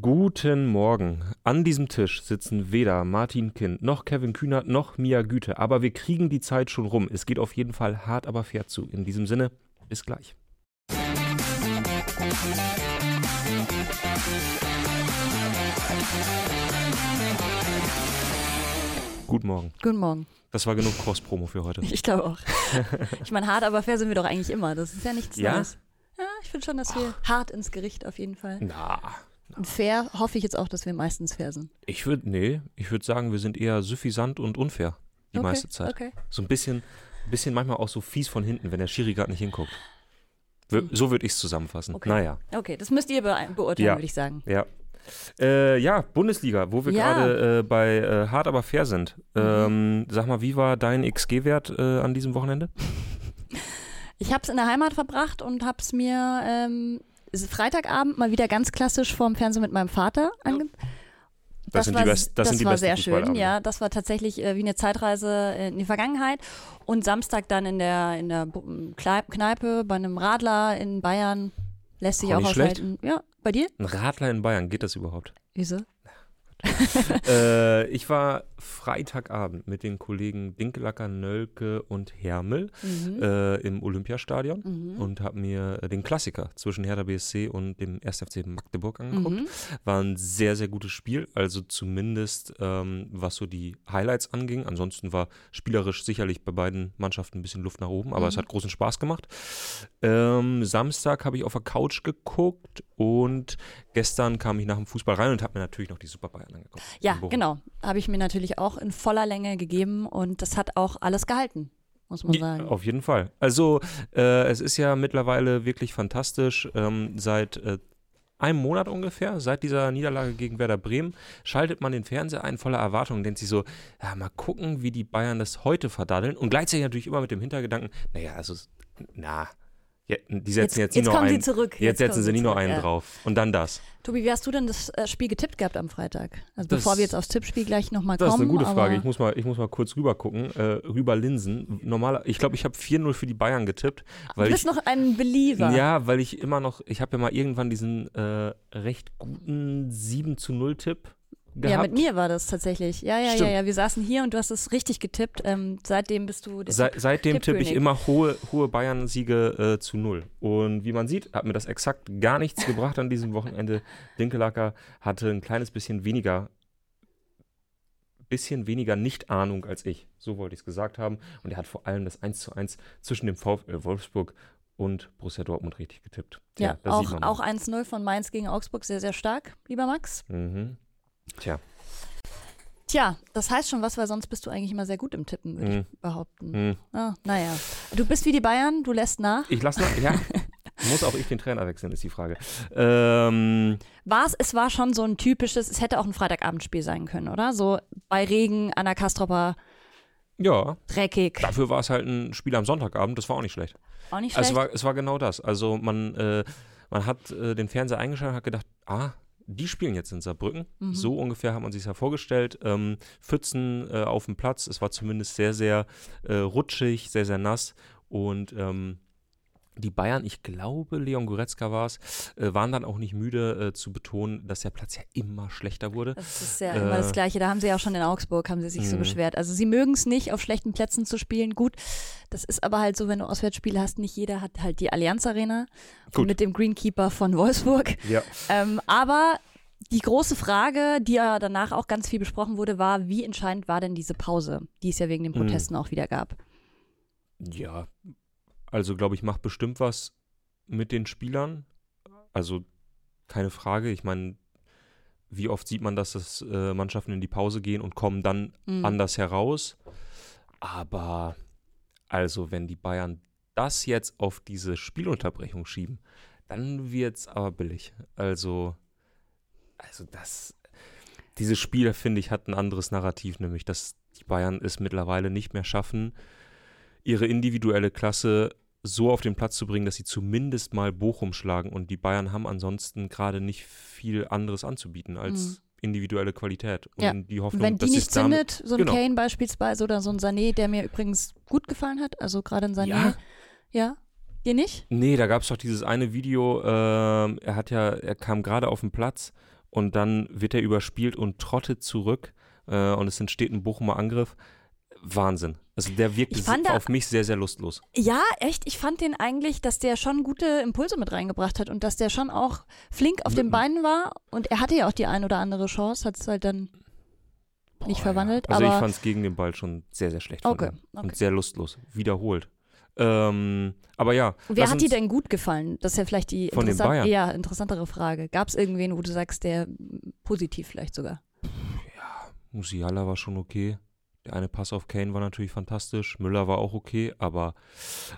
Guten Morgen. An diesem Tisch sitzen weder Martin Kind noch Kevin Kühnert noch Mia Güte, aber wir kriegen die Zeit schon rum. Es geht auf jeden Fall hart, aber fair zu. In diesem Sinne, bis gleich. Guten Morgen. Guten Morgen. Das war genug Cross-Promo für heute. Ich glaube auch. ich meine, hart, aber fair sind wir doch eigentlich immer. Das ist ja nichts Ja? Neues. Ja, ich finde schon, dass wir hart ins Gericht auf jeden Fall. Na, fair hoffe ich jetzt auch, dass wir meistens fair sind. ich würde, nee, ich würde sagen, wir sind eher suffisant und unfair die okay, meiste Zeit. Okay. So ein bisschen, bisschen manchmal auch so fies von hinten, wenn der Schiri gerade nicht hinguckt. W- So würde ich es zusammenfassen. Okay. Naja, Okay, das müsst ihr be beurteilen, Ja. würde ich sagen. ja. Äh, ja, Bundesliga, wo wir Ja. gerade äh, bei äh, hart aber fair sind. Mhm. Ähm, sag mal, wie war dein XG-Wert äh, an diesem Wochenende? Ich habe es in der Heimat verbracht und habe es mir ähm, Freitagabend mal wieder ganz klassisch vorm Fernsehen mit meinem Vater ange Das sind die war, best- das die war sehr schön, ja. Das war tatsächlich äh, wie eine Zeitreise in die Vergangenheit. Und Samstag dann in der, in der Kleip- Kneipe bei einem Radler in Bayern. Lässt sich Auch auch, aushalten. Ja, bei dir? Ein Radler in Bayern, geht das überhaupt? Wieso? äh, ich war Freitagabend mit den Kollegen Dinkelacker, Nölke und Hermel Mhm. äh, im Olympiastadion Mhm. und habe mir den Klassiker zwischen Hertha BSC und dem 1. FC Magdeburg angeguckt. Mhm. War ein sehr, sehr gutes Spiel, also zumindest ähm, was so die Highlights anging. Ansonsten war spielerisch sicherlich bei beiden Mannschaften ein bisschen Luft nach oben, aber es Mhm. hat großen Spaß gemacht. Ähm, Samstag habe ich auf der Couch geguckt und gestern kam ich nach dem Fußball rein und habe mir natürlich noch die Super Bayern angeguckt. Ja, genau. Habe ich mir natürlich auch in voller Länge gegeben und das hat auch alles gehalten, muss man sagen. Auf jeden Fall. Also äh, es ist ja mittlerweile wirklich fantastisch. Ähm, seit äh, einem Monat ungefähr, seit dieser Niederlage gegen Werder Bremen, schaltet man den Fernseher ein voller Erwartung und denkt sich so, ja, mal gucken, wie die Bayern das heute verdaddeln. Und gleichzeitig natürlich immer mit dem Hintergedanken, naja, also, na, ja, die setzen Jetzt- jetzt, jetzt nie noch einen. Jetzt, Jetzt setzen sie nie noch einen ja. drauf. Und dann das. Tobi, wie hast du denn das äh, Spiel getippt gehabt am Freitag? Also Das- bevor wir jetzt aufs Tippspiel gleich nochmal kommen. Das ist eine gute Frage. Ich muss mal, ich muss mal kurz rüber gucken, äh, rüber linsen. Normal, ich glaube, ich habe 4-0 für die Bayern getippt, weil du ich bist noch ein Believer. Ja, weil ich immer noch, ich habe ja mal irgendwann diesen äh, recht guten 7 zu 0 Tipp gehabt. Ja, mit mir war das tatsächlich. Ja, ja, ja, Stimmt. ja. Wir saßen hier und du hast es richtig getippt. Ähm, seitdem bist du Se seitdem tippe ich immer hohe, hohe Bayern-Siege äh, zu null. Und wie man sieht, hat mir das exakt gar nichts gebracht an diesem Wochenende. Dinkelacker hatte ein kleines bisschen weniger, bisschen weniger Nicht-Ahnung als ich. So wollte ich es gesagt haben. Und er hat vor allem das 1 zu 1 zwischen dem VfL Wolfsburg und Borussia Dortmund richtig getippt. Ja, sieht auch, auch 1-0 von Mainz gegen Augsburg, sehr, sehr stark, lieber Max. Mhm. Tja. Tja, das heißt schon was, weil sonst bist du eigentlich immer sehr gut im Tippen, würde Mhm. ich behaupten. Mhm. Ah, naja. Du bist wie die Bayern, du lässt nach. Ich lasse noch, ja. Muss auch ich den Trainer wechseln, ist die Frage. Ähm, War's, es war schon so ein typisches, es hätte auch ein Freitagabendspiel sein können, oder? So bei Regen, an der Kastropper, ja, dreckig. dafür war es halt ein Spiel am Sonntagabend, das war auch nicht schlecht. Auch nicht Also schlecht. es war, es war genau das. Also man, äh, man hat äh, den Fernseher eingeschaltet und hat gedacht, ah, die spielen jetzt in Saarbrücken. Mhm. So ungefähr hat man sich ja vorgestellt. Ähm, Pfützen äh, auf dem Platz. Es war zumindest sehr, sehr äh, rutschig, sehr, sehr nass. Und ähm, die Bayern, ich glaube, Leon Goretzka war es, äh, waren dann auch nicht müde äh, zu betonen, dass der Platz ja immer schlechter wurde. Das ist ja Äh, immer das Gleiche. Da haben sie ja auch schon in Augsburg, haben sie sich so Mhm. beschwert. Also sie mögen es nicht, auf schlechten Plätzen zu spielen. Gut, das ist aber halt so, wenn du Auswärtsspiele hast, nicht jeder hat halt die Allianz Arena Gut. mit dem Greenkeeper von Wolfsburg. Ja. Ähm, aber die große Frage, die ja danach auch ganz viel besprochen wurde, war, wie entscheidend war denn diese Pause, die es ja wegen den Mhm. Protesten auch wieder gab? Ja, also glaube ich, macht bestimmt was mit den Spielern. Also keine Frage. Ich meine, wie oft sieht man, dass das äh, Mannschaften in die Pause gehen und kommen dann Mhm. anders heraus. Aber also, wenn die Bayern das jetzt auf diese Spielunterbrechung schieben, dann wird es aber billig. Also, also das, dieses Spiel, finde ich, hat ein anderes Narrativ, nämlich, dass die Bayern es mittlerweile nicht mehr schaffen, ihre individuelle Klasse so auf den Platz zu bringen, dass sie zumindest mal Bochum schlagen. Und die Bayern haben ansonsten gerade nicht viel anderes anzubieten als Mhm. individuelle Qualität. Und Ja. die Und Hoffnung, wenn die dass nicht zündet, so ein genau. Kane beispielsweise oder so ein Sané, der mir übrigens gut gefallen hat, also gerade ein Sané. Ja. Ja? Dir nicht? Nee, da gab es doch dieses eine Video, ähm, er hat ja, er kam gerade auf den Platz und dann wird er überspielt und trottet zurück äh, und es entsteht ein Bochumer Angriff. Wahnsinn. Also der wirkt auf mich sehr, sehr lustlos. Ja, echt. Ich fand den eigentlich, dass der schon gute Impulse mit reingebracht hat und dass der schon auch flink auf den Beinen war. Und er hatte ja auch die ein oder andere Chance, hat es halt dann nicht Boah, verwandelt. Ja. Also aber ich fand es gegen den Ball schon sehr, sehr schlecht Okay, okay. und sehr lustlos. Wiederholt. Ähm, aber ja. wer hat dir denn gut gefallen? Das ist ja vielleicht die interessant, eher interessantere Frage. Gab es irgendwen, wo du sagst, der mm, positiv vielleicht sogar? Musiala war schon okay. Der eine Pass auf Kane war natürlich fantastisch. Müller war auch okay, aber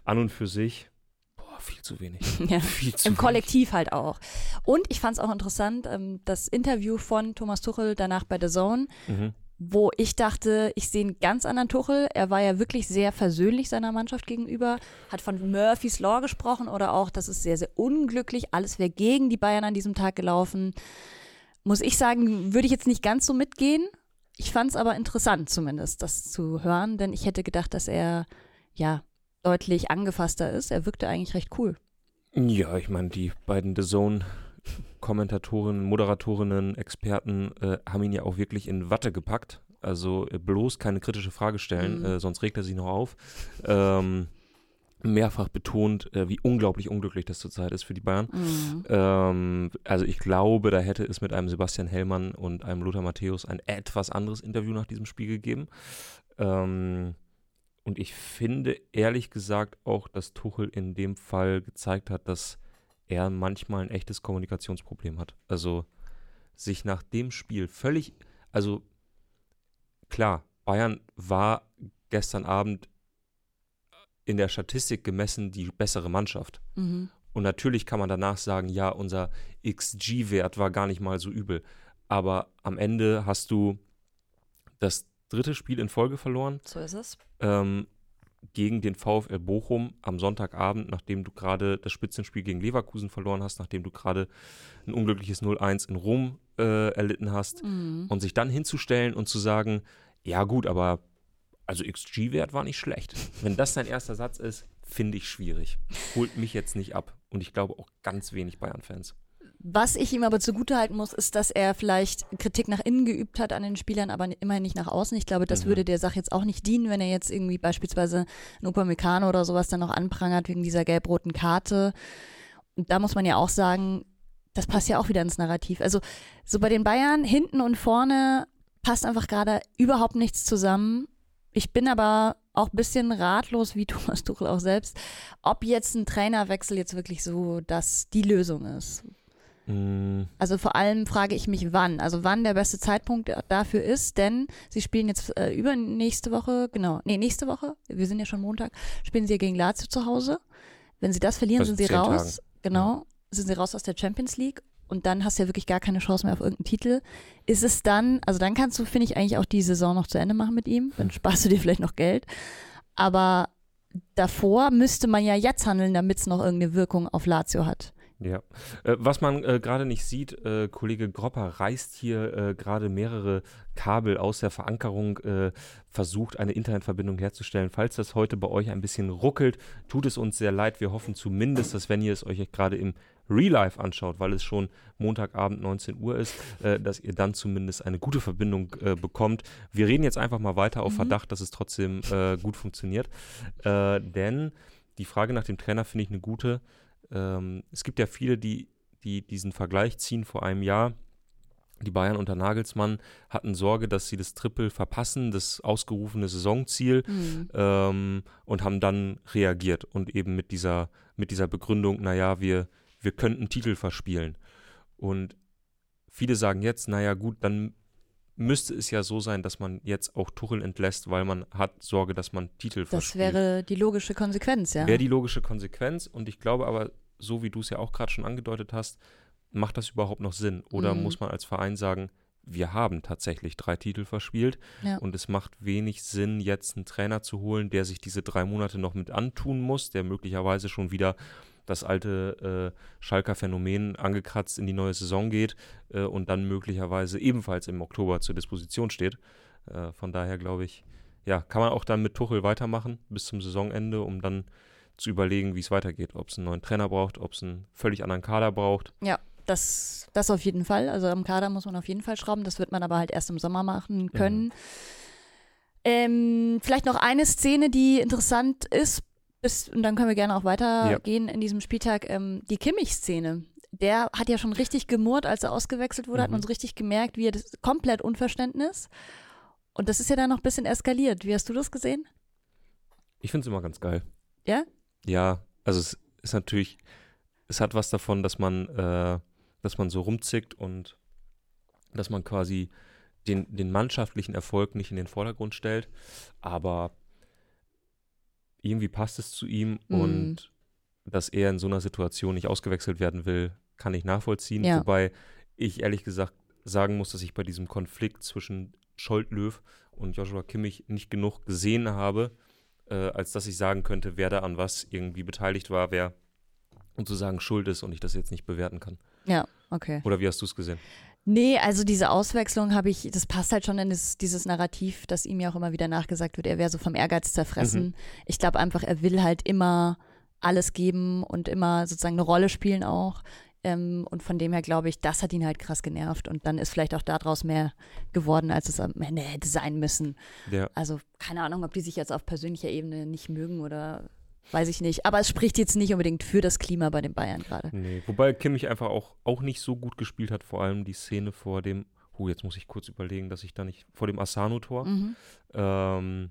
an und für sich, boah, viel zu wenig. ja. Viel zu Im wenig. Kollektiv halt auch. Und ich fand es auch interessant, ähm, das Interview von Thomas Tuchel danach bei The Zone, Mhm. wo ich dachte, ich sehe einen ganz anderen Tuchel. Er war ja wirklich sehr versöhnlich seiner Mannschaft gegenüber, hat von Murphy's Law gesprochen oder auch, das ist sehr, sehr unglücklich, alles wäre gegen die Bayern an diesem Tag gelaufen. Muss ich sagen, würde ich jetzt nicht ganz so mitgehen. Ich fand es aber interessant zumindest, das zu hören, denn ich hätte gedacht, dass er ja deutlich angefasster ist. Er wirkte eigentlich recht cool. Ja, ich meine, die beiden The Zone-Kommentatorinnen, Moderatorinnen, Experten äh, haben ihn ja auch wirklich in Watte gepackt. Also äh, bloß keine kritische Frage stellen, Mhm. äh, sonst regt er sich noch auf. Ähm, mehrfach betont, äh, wie unglaublich unglücklich das zurzeit ist für die Bayern. Mhm. Ähm, also ich glaube, da hätte es mit einem Sebastian Hellmann und einem Lothar Matthäus ein etwas anderes Interview nach diesem Spiel gegeben. Ähm, und ich finde ehrlich gesagt auch, dass Tuchel in dem Fall gezeigt hat, dass er manchmal ein echtes Kommunikationsproblem hat. Also sich nach dem Spiel völlig, also klar, Bayern war gestern Abend in der Statistik gemessen die bessere Mannschaft. Mhm. Und natürlich kann man danach sagen, ja, unser XG-Wert war gar nicht mal so übel. Aber am Ende hast du das dritte Spiel in Folge verloren So ist es. ähm, gegen den VfL Bochum am Sonntagabend, nachdem du gerade das Spitzenspiel gegen Leverkusen verloren hast, nachdem du gerade ein unglückliches 0-1 in Rom äh, erlitten hast. Mhm. Und sich dann hinzustellen und zu sagen, ja gut, aber also XG-Wert war nicht schlecht. Wenn das dein erster Satz ist, finde ich schwierig. Holt mich jetzt nicht ab. Und ich glaube auch ganz wenig Bayern-Fans. Was ich ihm aber zugutehalten muss, ist, dass er vielleicht Kritik nach innen geübt hat an den Spielern, aber immerhin nicht nach außen. Ich glaube, das Mhm. würde der Sache jetzt auch nicht dienen, wenn er jetzt irgendwie beispielsweise einen Upamecano oder sowas dann noch anprangert wegen dieser gelb-roten Karte. Und da muss man ja auch sagen, das passt ja auch wieder ins Narrativ. Also so bei den Bayern hinten und vorne passt einfach gerade überhaupt nichts zusammen. Ich bin aber auch ein bisschen ratlos, wie Thomas Tuchel auch selbst, ob jetzt ein Trainerwechsel jetzt wirklich so das die Lösung ist. Mm, Also vor allem frage ich mich, wann. Also wann der beste Zeitpunkt dafür ist, denn sie spielen jetzt äh, übernächste Woche, genau, nee, nächste Woche, wir sind ja schon Montag, spielen sie gegen Lazio zu Hause. Wenn sie das verlieren, Also sind sie raus. Genau, sind sie raus aus der Champions League und dann hast du ja wirklich gar keine Chance mehr auf irgendeinen Titel. Ist es dann, also dann kannst du, finde ich, eigentlich auch die Saison noch zu Ende machen mit ihm, dann sparst du dir vielleicht noch Geld. Aber davor müsste man ja jetzt handeln, damit es noch irgendeine Wirkung auf Lazio hat. ja. Äh, was man äh, gerade nicht sieht, äh, Kollege Gropper reißt hier äh, gerade mehrere Kabel aus der Verankerung, äh, versucht eine Internetverbindung herzustellen. Falls das heute bei euch ein bisschen ruckelt, tut es uns sehr leid. Wir hoffen zumindest, dass wenn ihr es euch gerade im Real Life anschaut, weil es schon Montagabend 19 Uhr ist, äh, dass ihr dann zumindest eine gute Verbindung äh, bekommt. Wir reden jetzt einfach mal weiter auf Mhm. Verdacht, dass es trotzdem äh, gut funktioniert. Äh, denn die Frage nach dem Trainer finde ich eine gute. Ähm, es gibt ja viele, die, die diesen Vergleich ziehen vor einem Jahr. Die Bayern unter Nagelsmann hatten Sorge, dass sie das Triple verpassen, das ausgerufene Saisonziel, Hm. ähm, und haben dann reagiert und eben mit dieser, mit dieser Begründung, naja, wir, wir könnten Titel verspielen. Und viele sagen jetzt, naja gut, dann müsste es ja so sein, dass man jetzt auch Tuchel entlässt, weil man hat Sorge, dass man Titel Das verspielt. wäre die logische Konsequenz, ja. Wäre die logische Konsequenz und ich glaube aber, so wie du es ja auch gerade schon angedeutet hast, macht das überhaupt noch Sinn? Oder Mhm. muss man als Verein sagen, wir haben tatsächlich drei Titel verspielt Ja. und es macht wenig Sinn, jetzt einen Trainer zu holen, der sich diese drei Monate noch mit antun muss, der möglicherweise schon wieder das alte äh, Schalker Phänomen angekratzt in die neue Saison geht äh, und dann möglicherweise ebenfalls im Oktober zur Disposition steht. Äh, von daher glaube ich, ja, kann man auch dann mit Tuchel weitermachen bis zum Saisonende, um dann zu überlegen, wie es weitergeht. Ob es einen neuen Trainer braucht, ob es einen völlig anderen Kader braucht. Ja. das, das auf jeden Fall. Also am Kader muss man auf jeden Fall schrauben. Das wird man aber halt erst im Sommer machen können. Ähm, vielleicht noch eine Szene, die interessant ist, bis, und dann können wir gerne auch weitergehen in diesem Spieltag. Ähm, die Kimmich-Szene. Der hat ja schon richtig gemurrt, als er ausgewechselt wurde, hat Mhm. man so richtig gemerkt, wie er das komplett Unverständnis. Und das ist ja dann noch ein bisschen eskaliert. Wie hast du das gesehen? Ich finde es immer ganz geil. Ja? Ja, also es ist natürlich, es hat was davon, dass man, äh, dass man so rumzickt und dass man quasi den, den mannschaftlichen Erfolg nicht in den Vordergrund stellt, aber irgendwie passt es zu ihm Mhm. und dass er in so einer Situation nicht ausgewechselt werden will, kann ich nachvollziehen. Ja. Wobei ich ehrlich gesagt sagen muss, dass ich bei diesem Konflikt zwischen Scholt-Löw und Joshua Kimmich nicht genug gesehen habe, äh, als dass ich sagen könnte, wer da an was irgendwie beteiligt war, wer sozusagen schuld ist und ich das jetzt nicht bewerten kann. Ja, okay. Oder wie hast du es gesehen? Nee, also diese Auswechslung habe ich, das passt halt schon in das, dieses Narrativ, das ihm ja auch immer wieder nachgesagt wird, er wäre so vom Ehrgeiz zerfressen. Mhm. Ich glaube einfach, er will halt immer alles geben und immer sozusagen eine Rolle spielen auch. Ähm, und von dem her glaube ich, das hat ihn halt krass genervt. Und dann ist vielleicht auch daraus mehr geworden, als es am Ende hätte sein müssen. Ja. Also keine Ahnung, ob die sich jetzt auf persönlicher Ebene nicht mögen oder weiß ich nicht. Aber es spricht jetzt nicht unbedingt für das Klima bei den Bayern gerade. Nee, wobei Kimmich einfach auch, auch nicht so gut gespielt hat, vor allem die Szene vor dem, oh, jetzt muss ich kurz überlegen, dass ich da nicht, vor dem Asano-Tor, Mhm. ähm,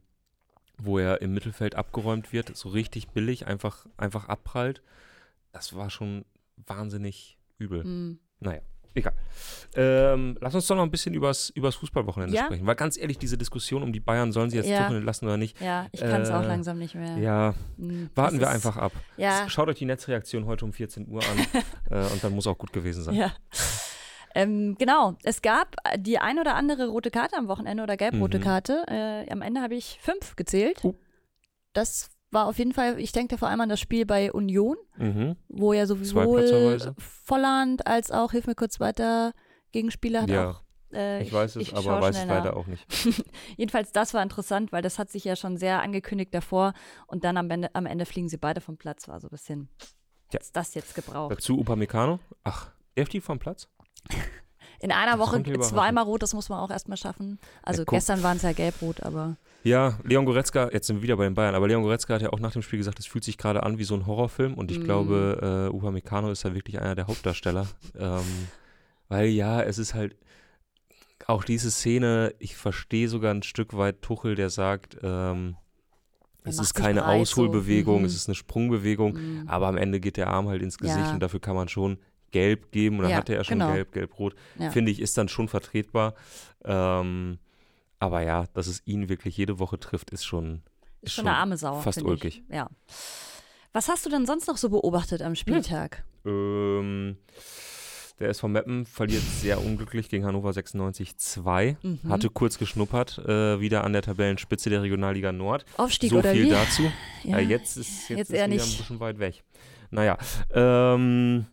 wo er im Mittelfeld abgeräumt wird, so richtig billig, einfach, einfach abprallt. Das war schon wahnsinnig übel. Mhm. Naja, egal. Ähm, lass uns doch noch ein bisschen übers, übers Fußballwochenende Ja. sprechen. Weil ganz ehrlich, diese Diskussion um die Bayern, sollen sie jetzt Ja. Tuchel lassen oder nicht? Ja, ich kann es auch Äh, langsam nicht mehr. Ja, Mhm. warten Das wir einfach ab. Ja, Schaut euch die Netzreaktion heute um 14 Uhr an äh, und dann muss auch gut gewesen sein. Ja. Ähm, genau, es gab die ein oder andere rote Karte am Wochenende oder gelb-rote Mhm. Karte. Äh, am Ende habe ich fünf gezählt. Uh. Das war auf jeden Fall, ich denke vor allem an das Spiel bei Union, Mhm. wo ja sowohl. Volland als auch, hilf mir kurz weiter, Gegenspieler hat Ja. auch. Äh, Ich weiß es, ich aber weiß es leider auch nicht. Jedenfalls, das war interessant, weil das hat sich ja schon sehr angekündigt davor und dann am Ende, am Ende fliegen sie beide vom Platz. War so ein bisschen, ist das jetzt gebraucht. Dazu Upamecano. Ach, der fliegt vom Platz? In einer Woche zweimal rot, das muss man auch erstmal schaffen. Also guck. gestern waren es ja gelb-rot, aber Ja, Leon Goretzka, jetzt sind wir wieder bei den Bayern, aber Leon Goretzka hat ja auch nach dem Spiel gesagt, es fühlt sich gerade an wie so ein Horrorfilm und ich Mm. glaube, äh, Upamecano ist ja wirklich einer der Hauptdarsteller. ähm, weil ja, es ist halt auch diese Szene, ich verstehe sogar ein Stück weit Tuchel, der sagt, ähm, es ist keine breit so. Ausholbewegung, Mhm. es ist eine Sprungbewegung, mm, aber am Ende geht der Arm halt ins Gesicht Ja. und dafür kann man schon gelb geben und dann Ja, hatte er schon genau. gelb, gelb-rot. Ja. Finde ich, ist dann schon vertretbar. Ähm, aber ja, dass es ihn wirklich jede Woche trifft, ist schon ist ist schon eine arme Sau. fast ulkig. Ich. Ja. Was hast du denn sonst noch so beobachtet am Spieltag? Ähm, der SV Meppen verliert sehr unglücklich gegen Hannover 96 2. Mhm. Hatte kurz geschnuppert, äh, wieder an der Tabellenspitze der Regionalliga Nord. Aufstieg so oder viel wie? dazu. Ja. Ja. jetzt ist, jetzt Jetzt ist wieder nicht. ein bisschen weit weg. Naja, ähm,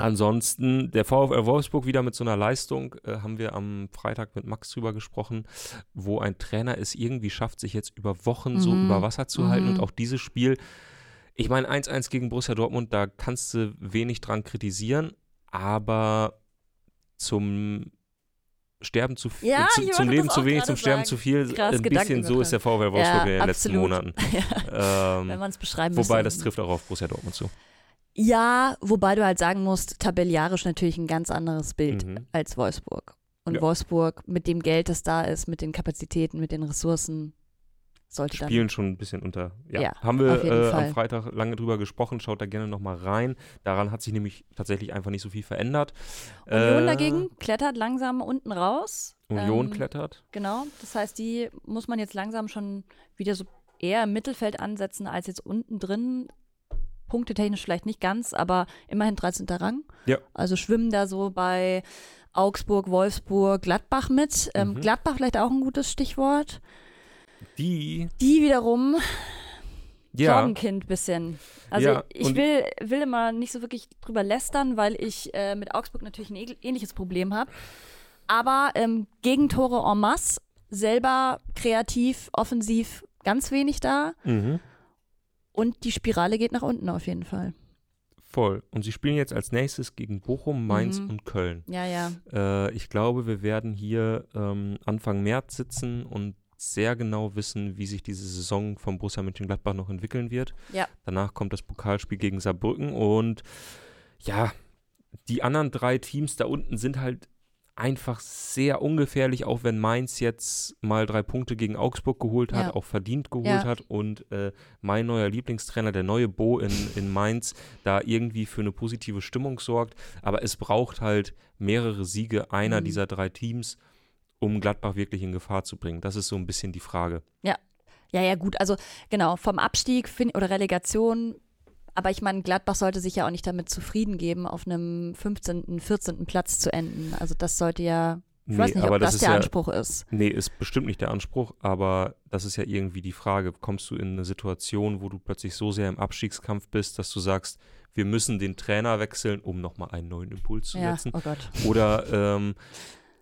ansonsten der VfL Wolfsburg wieder mit so einer Leistung, äh, haben wir am Freitag mit Max drüber gesprochen, wo ein Trainer es irgendwie schafft, sich jetzt über Wochen so Mhm. über Wasser zu halten Mhm. und auch dieses Spiel, ich meine 1-1 gegen Borussia Dortmund, da kannst du wenig dran kritisieren, aber zum Sterben zu viel, Ja, zu, ich zum Leben zu wenig, zum Sterben sagen. zu viel. Krass, ein bisschen so ist der VfL Wolfsburg in den letzten absolut. Monaten. Ja, Ähm, wenn man es beschreiben Wobei, müsste. das trifft auch auf Borussia Dortmund zu. Ja, wobei du halt sagen musst, tabellarisch natürlich ein ganz anderes Bild Mhm. als Wolfsburg. Und Ja. Wolfsburg mit dem Geld, das da ist, mit den Kapazitäten, mit den Ressourcen, sollte dann. Spielen schon ein bisschen unter. Ja, Ja, haben wir äh, am Freitag lange drüber gesprochen. Schaut da gerne nochmal rein. Daran hat sich nämlich tatsächlich einfach nicht so viel verändert. Union Äh, dagegen klettert langsam unten raus. Union Ähm, klettert. Genau, das heißt, die muss man jetzt langsam schon wieder so eher im Mittelfeld ansetzen als jetzt unten drin. Punktetechnisch vielleicht nicht ganz, aber immerhin 13. Rang. Ja. Also schwimmen da so bei Augsburg, Wolfsburg, Gladbach mit. Ähm, Mhm. Gladbach vielleicht auch ein gutes Stichwort. Die, Die wiederum ja, Sorgenkind bisschen. Also Ja, ich will, will immer nicht so wirklich drüber lästern, weil ich äh, mit Augsburg natürlich ein ähnl- ähnliches Problem habe. Aber ähm, Gegentore en masse, selber kreativ, offensiv ganz wenig da. mhm. Und die Spirale geht nach unten auf jeden Fall. Voll. Und sie spielen jetzt als nächstes gegen Bochum, Mainz Mhm. und Köln. Ja, ja. Äh, ich glaube, wir werden hier ähm, Anfang März sitzen und sehr genau wissen, wie sich diese Saison von Borussia Mönchengladbach noch entwickeln wird. Ja. Danach kommt das Pokalspiel gegen Saarbrücken und ja, die anderen drei Teams da unten sind halt einfach sehr ungefährlich, auch wenn Mainz jetzt mal drei Punkte gegen Augsburg geholt hat, Ja. auch verdient geholt Ja. hat und äh, mein neuer Lieblingstrainer, der neue Bo in, in Mainz, da irgendwie für eine positive Stimmung sorgt. Aber es braucht halt mehrere Siege einer Mhm. dieser drei Teams, um Gladbach wirklich in Gefahr zu bringen. Das ist so ein bisschen die Frage. Ja, ja, gut. Also genau, vom Abstieg oder Relegation. Aber ich meine, Gladbach sollte sich ja auch nicht damit zufrieden geben, auf einem 15., 14. Platz zu enden. Also das sollte ja, ich weiß nicht, aber ob das, ist der ja, Anspruch ist. Nee, ist bestimmt nicht der Anspruch, aber das ist ja irgendwie die Frage. Kommst du in eine Situation, wo du plötzlich so sehr im Abstiegskampf bist, dass du sagst, wir müssen den Trainer wechseln, um nochmal einen neuen Impuls zu Ja, setzen? oh Gott. Oder ähm,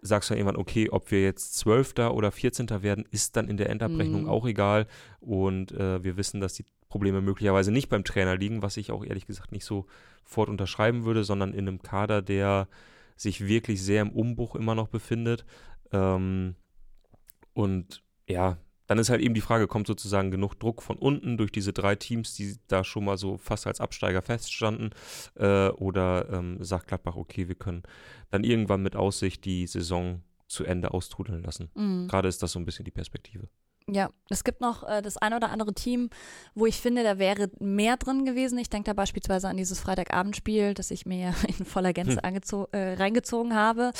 sagst du irgendwann, okay, ob wir jetzt Zwölfter oder Vierzehnter werden, ist dann in der Endabrechnung Mhm. auch egal. Und äh, wir wissen, dass die Probleme möglicherweise nicht beim Trainer liegen, was ich auch ehrlich gesagt nicht sofort unterschreiben würde, sondern in einem Kader, der sich wirklich sehr im Umbruch immer noch befindet. Ähm, und ja, dann ist halt eben die Frage, kommt sozusagen genug Druck von unten durch diese drei Teams, die da schon mal so fast als Absteiger feststanden, äh, oder ähm, sagt Gladbach, okay, wir können dann irgendwann mit Aussicht die Saison zu Ende austrudeln lassen. Mhm. Gerade ist das so ein bisschen die Perspektive. Ja, es gibt noch äh, das ein oder andere Team, wo ich finde, da wäre mehr drin gewesen. Ich denke da beispielsweise an dieses Freitagabendspiel, das ich mir ja in voller Gänze angezo- äh, reingezogen habe.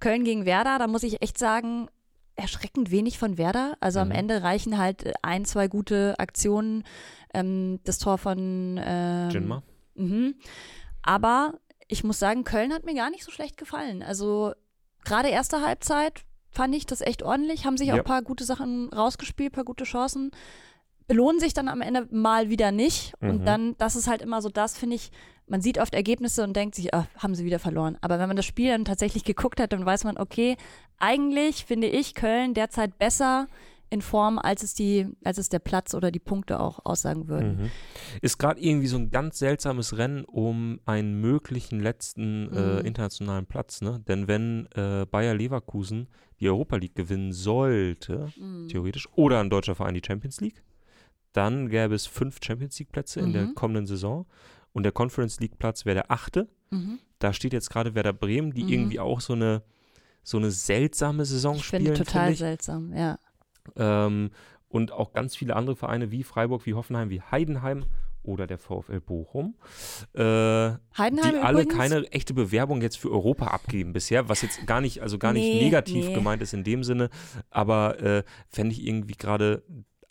Köln gegen Werder, da muss ich echt sagen, erschreckend wenig von Werder. Also am Mhm. Ende reichen halt äh, ein, zwei gute Aktionen. Ähm, das Tor von ähm, Jinma? Mhm. Aber ich muss sagen, Köln hat mir gar nicht so schlecht gefallen. Also gerade erste Halbzeit fand ich das echt ordentlich, haben sich auch Ja. ein paar gute Sachen rausgespielt, ein paar gute Chancen. Belohnen sich dann am Ende mal wieder nicht. Mhm. Und dann, das ist halt immer so das, finde ich, man sieht oft Ergebnisse und denkt sich, ah, haben sie wieder verloren. Aber wenn man das Spiel dann tatsächlich geguckt hat, dann weiß man, okay, eigentlich finde ich Köln derzeit besser in Form, als es die, als es der Platz oder die Punkte auch aussagen würden. Mhm. Ist gerade irgendwie so ein ganz seltsames Rennen um einen möglichen letzten äh, Mhm. internationalen Platz, ne? Denn wenn äh, Bayer Leverkusen die Europa League gewinnen sollte, Mhm. theoretisch, oder ein deutscher Verein die Champions League, dann gäbe es fünf Champions League Plätze in der Mhm. kommenden Saison und der Conference League Platz wäre der achte. Mhm. Da steht jetzt gerade Werder Bremen, die Mhm. irgendwie auch so eine so eine seltsame Saison Ich spielen, finde total ich. seltsam, ja. Ähm, und auch ganz viele andere Vereine wie Freiburg, wie Hoffenheim, wie Heidenheim oder der VfL Bochum, äh, Heidenheim die alle übrigens, keine echte Bewerbung jetzt für Europa abgeben bisher, was jetzt gar nicht, also gar nicht Nee, negativ nee. gemeint ist in dem Sinne, aber äh, fände ich irgendwie gerade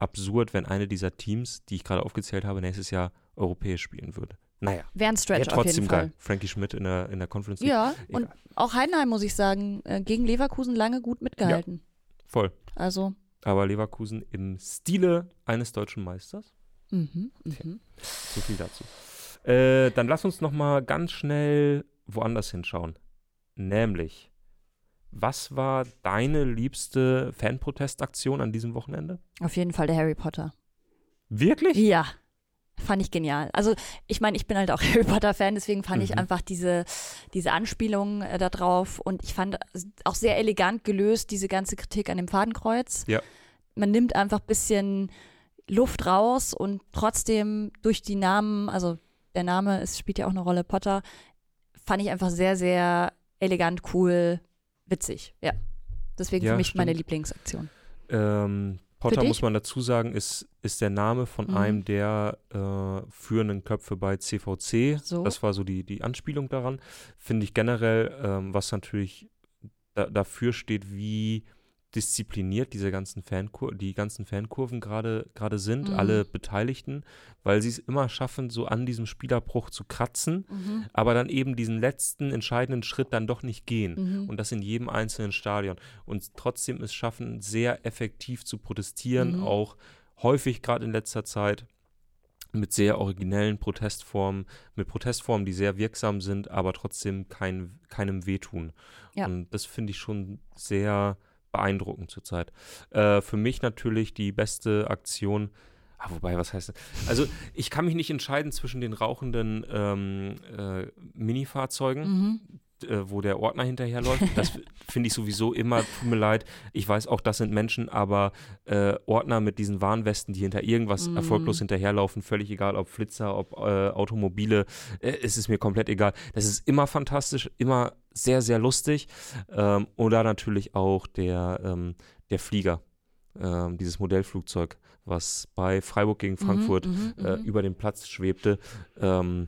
absurd, wenn eine dieser Teams, die ich gerade aufgezählt habe, nächstes Jahr europäisch spielen würde. Naja, wäre ein ja, Stretch auf trotzdem jeden geil. Fall. Frankie Schmidt in der, in der Conference League. Ja, und Egal. auch Heidenheim, muss ich sagen, äh, gegen Leverkusen lange gut mitgehalten. Voll. Also, Aber Leverkusen im Stile eines deutschen Meisters. mhm, mhm. So viel dazu. Äh, dann lass uns noch mal ganz schnell woanders hinschauen. Nämlich, was war deine liebste Fanprotestaktion an diesem Wochenende? auf jeden Fall der Harry Potter. Wirklich? Ja, fand ich genial. Also ich meine, ich bin halt auch Harry Potter-Fan, deswegen fand ich Mhm. einfach diese, diese Anspielung äh, da drauf und ich fand auch sehr elegant gelöst, diese ganze Kritik an dem Fadenkreuz. Ja. Man nimmt einfach ein bisschen Luft raus und trotzdem durch die Namen, also der Name es spielt ja auch eine Rolle, Potter, fand ich einfach sehr, sehr elegant, cool, witzig. Ja. Deswegen Ja, für mich meine stimmt. Lieblingsaktion. Ähm, Potter, muss man dazu sagen, ist, ist der Name von Mhm. einem der äh, führenden Köpfe bei CVC. So. Das war so die, die Anspielung daran. Finde ich generell, ähm, was natürlich da, dafür steht, wie diszipliniert diese ganzen Fankur die ganzen Fankurven gerade gerade sind, Mhm. alle Beteiligten, weil sie es immer schaffen, so an diesem Spielerbruch zu kratzen, Mhm. aber dann eben diesen letzten entscheidenden Schritt dann doch nicht gehen Mhm. und das in jedem einzelnen Stadion und trotzdem es schaffen, sehr effektiv zu protestieren, Mhm. auch häufig gerade in letzter Zeit mit sehr originellen Protestformen, mit Protestformen, die sehr wirksam sind, aber trotzdem kein, keinem wehtun. Ja. Und das finde ich schon sehr beeindruckend zurzeit. Äh, für mich natürlich die beste Aktion, Ah, wobei, was heißt das? Also, ich kann mich nicht entscheiden zwischen den rauchenden ähm, äh, Mini-Fahrzeugen, Mhm. Äh, wo der Ordner hinterherläuft. Das finde ich sowieso immer, tut mir leid. Ich weiß auch, das sind Menschen, aber äh, Ordner mit diesen Warnwesten, die hinter irgendwas Mhm. erfolglos hinterherlaufen, völlig egal, ob Flitzer, ob äh, Automobile, äh, es ist mir komplett egal. Das ist immer fantastisch, immer sehr, sehr lustig. Ähm, oder natürlich auch der, ähm, der Flieger, ähm, dieses Modellflugzeug, was bei Freiburg gegen Frankfurt Mhm, mhm, äh, mhm. über den Platz schwebte. Ähm,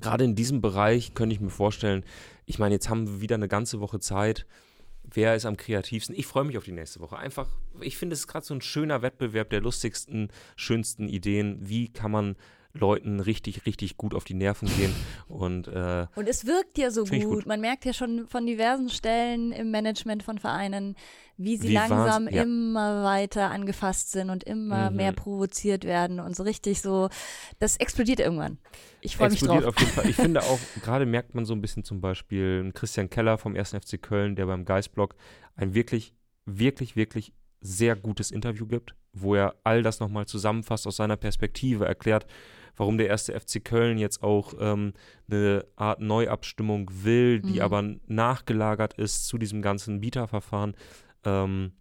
Gerade in diesem Bereich könnte ich mir vorstellen, ich meine, jetzt haben wir wieder eine ganze Woche Zeit. Wer ist am kreativsten? Ich freue mich auf die nächste Woche. Einfach, ich finde, es gerade so ein schöner Wettbewerb der lustigsten, schönsten Ideen. Wie kann man Leuten richtig, richtig gut auf die Nerven gehen? Und äh, Und es wirkt ja so gut. gut. Man merkt ja schon von diversen Stellen im Management von Vereinen, wie sie Wie langsam ja. immer weiter angefasst sind und immer Mhm. mehr provoziert werden und so richtig so, das explodiert irgendwann. Ich freue mich explodiert drauf. auf jeden Fall. Ich finde auch, gerade merkt man so ein bisschen zum Beispiel Christian Keller vom 1. FC Köln, der beim Geistblock ein wirklich, wirklich, wirklich sehr gutes Interview gibt, wo er all das nochmal zusammenfasst aus seiner Perspektive, erklärt, warum der 1. FC Köln jetzt auch ähm, eine Art Neuabstimmung will, die Mhm. aber nachgelagert ist zu diesem ganzen Bieterverfahren. Ähm,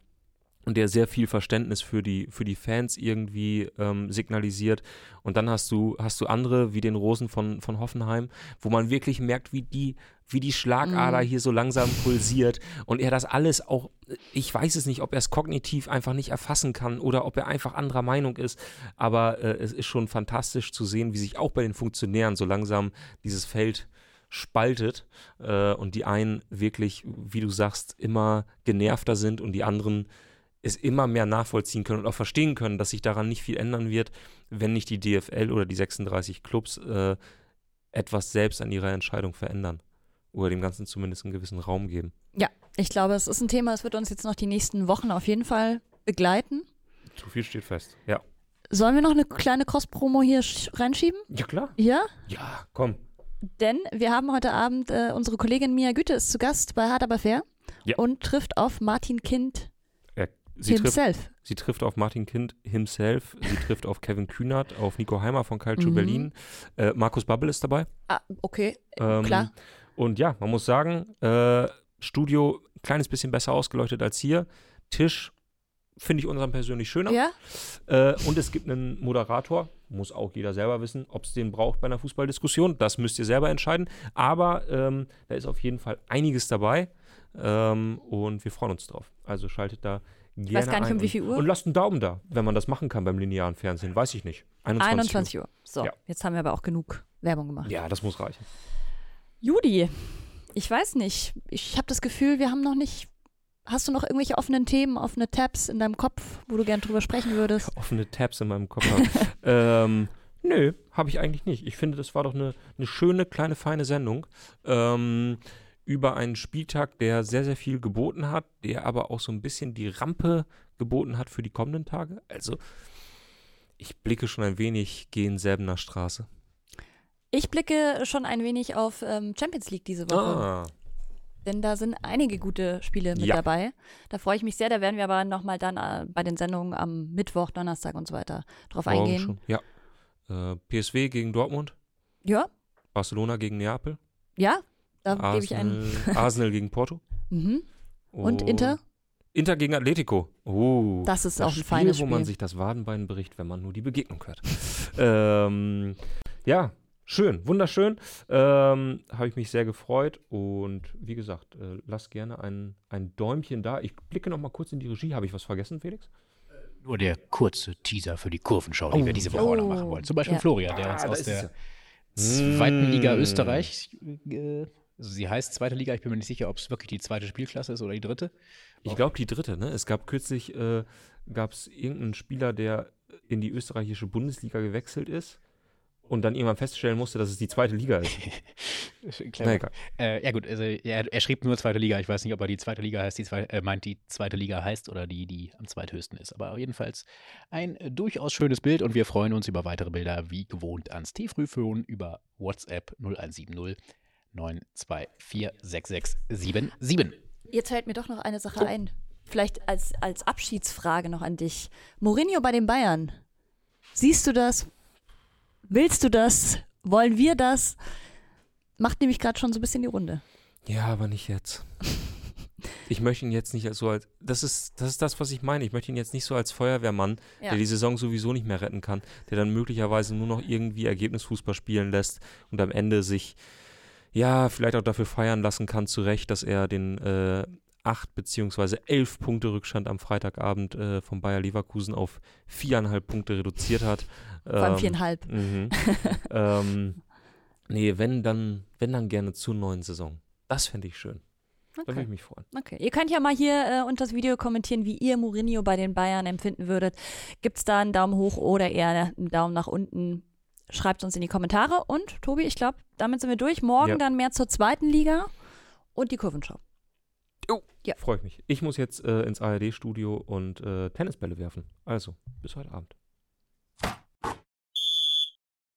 und der sehr viel Verständnis für die, für die Fans irgendwie ähm, signalisiert. Und dann hast du, hast du andere wie den Rosen von, von Hoffenheim, wo man wirklich merkt, wie die, wie die Schlagader Mhm. hier so langsam pulsiert und er das alles auch, ich weiß es nicht, ob er es kognitiv einfach nicht erfassen kann oder ob er einfach anderer Meinung ist, aber äh, es ist schon fantastisch zu sehen, wie sich auch bei den Funktionären so langsam dieses Feld spaltet äh, und die einen wirklich, wie du sagst, immer genervter sind und die anderen es immer mehr nachvollziehen können und auch verstehen können, dass sich daran nicht viel ändern wird, wenn nicht die DFL oder die 36 Clubs äh, etwas selbst an ihrer Entscheidung verändern oder dem Ganzen zumindest einen gewissen Raum geben. Ich glaube, es ist ein Thema, das wird uns jetzt noch die nächsten Wochen auf jeden Fall begleiten. Zu viel steht fest. Ja. Sollen wir noch eine kleine Cross-Promo hier sch- reinschieben? Ja, klar. Ja? Ja, komm. Denn wir haben heute Abend, äh, unsere Kollegin Mia Güte ist zu Gast bei Hard Aber Fair Ja. und trifft auf Martin Kind Sie trifft, himself. sie trifft auf Martin Kind himself, sie trifft auf Kevin Kühnert, auf Nico Heimer von Calcio Mhm. Berlin. Äh, Markus Babbel ist dabei. Ah, okay, Ähm, klar. Und ja, man muss sagen, äh, Studio ein kleines bisschen besser ausgeleuchtet als hier. Tisch finde ich unseren persönlich schöner. Ja? Äh, und es gibt einen Moderator, muss auch jeder selber wissen, ob es den braucht bei einer Fußballdiskussion. Das müsst ihr selber entscheiden. Aber ähm, da ist auf jeden Fall einiges dabei. Ähm, und wir freuen uns drauf. Also schaltet da gerne weiß gar nicht, um wie viel Uhr. Und lasst einen Daumen da, wenn man das machen kann beim linearen Fernsehen. Weiß ich nicht. 21, 21 Uhr. So, Ja. jetzt haben wir aber auch genug Werbung gemacht. Ja, das muss reichen. Judy, ich weiß nicht. Ich habe das Gefühl, wir haben noch nicht. Hast du noch irgendwelche offenen Themen, offene Tabs in deinem Kopf, wo du gern drüber sprechen würdest? offene Tabs in meinem Kopf ähm, nö, habe ich eigentlich nicht. Ich finde, das war doch eine, eine schöne, kleine, feine Sendung ähm, über einen Spieltag, der sehr, sehr viel geboten hat, der aber auch so ein bisschen die Rampe geboten hat für die kommenden Tage. Also, ich blicke schon ein wenig gen Säbener Straße. Ich blicke schon ein wenig auf ähm, Champions League diese Woche. Ah, Denn da sind einige gute Spiele mit Ja. dabei. Da freue ich mich sehr. Da werden wir aber nochmal dann äh, bei den Sendungen am Mittwoch, Donnerstag und so weiter drauf morgen eingehen. schon. Ja. Äh, PSW gegen Dortmund, Ja, Barcelona gegen Neapel, ja, da gebe ich einen. Arsenal, Arsenal gegen Porto. Mhm. Und Inter? Inter gegen Atletico. Oh. Das ist auch ein Spiel, feines wo man Spiel. sich das Wadenbein bricht, wenn man nur die Begegnung hört. ähm, ja, schön, wunderschön. Ähm, Habe ich mich sehr gefreut und wie gesagt, äh, lasst gerne ein, ein Däumchen da. Ich blicke noch mal kurz in die Regie. Habe ich was vergessen, Felix? Nur der kurze Teaser für die Kurvenschau, die Oh, wir diese ja. Woche auch noch Oh, machen wollen. Zum Beispiel ja. Florian, der uns Ah, da aus ist der ja. zweiten Liga Mm. Österreich, äh, also sie heißt zweite Liga, ich bin mir nicht sicher, ob es wirklich die zweite Spielklasse ist oder die dritte. Ich glaube, die dritte, ne? Es gab kürzlich, äh, gab es irgendeinen Spieler, der in die österreichische Bundesliga gewechselt ist und dann irgendwann feststellen musste, dass es die zweite Liga ist. Na egal. Äh, ja gut, also er, er schrieb nur zweite Liga. Ich weiß nicht, ob er die zweite Liga heißt, die zwei, äh, meint, die zweite Liga heißt oder die, die am zweithöchsten ist. Aber jedenfalls ein äh, durchaus schönes Bild und wir freuen uns über weitere Bilder wie gewohnt ans T-Frühphone über WhatsApp 0170 924 6677. Jetzt fällt mir doch noch eine Oh. Sache ein. Vielleicht als, als Abschiedsfrage noch an dich. Mourinho bei den Bayern. Siehst du das? Willst du das? Wollen wir das? Macht nämlich gerade schon so ein bisschen die Runde. Ja, aber nicht jetzt. Ich möchte ihn jetzt nicht so als. Das ist, das ist das, was ich meine. Ich möchte ihn jetzt nicht so als Feuerwehrmann, Ja. der die Saison sowieso nicht mehr retten kann, der dann möglicherweise nur noch irgendwie Ergebnisfußball spielen lässt und am Ende sich ja vielleicht auch dafür feiern lassen kann, zu Recht, dass er den äh, acht beziehungsweise elf Punkte Rückstand am Freitagabend äh, vom Bayer Leverkusen auf viereinhalb Punkte reduziert hat. Vor allem Ähm, viereinhalb. Mhm. ähm, nee, wenn dann, wenn dann gerne zur neuen Saison. Das fände ich schön. Da würde Okay. ich mich freuen. okay. Ihr könnt ja mal hier äh, unter das Video kommentieren, wie ihr Mourinho bei den Bayern empfinden würdet. Gibt es da einen Daumen hoch oder eher einen Daumen nach unten? Schreibt uns in die Kommentare. Und Tobi, ich glaube, damit sind wir durch. Morgen Ja. dann mehr zur zweiten Liga und die Kurvenschau. Ja. Freue ich mich. Ich muss jetzt äh, ins ARD-Studio und äh, Tennisbälle werfen. Also, bis heute Abend.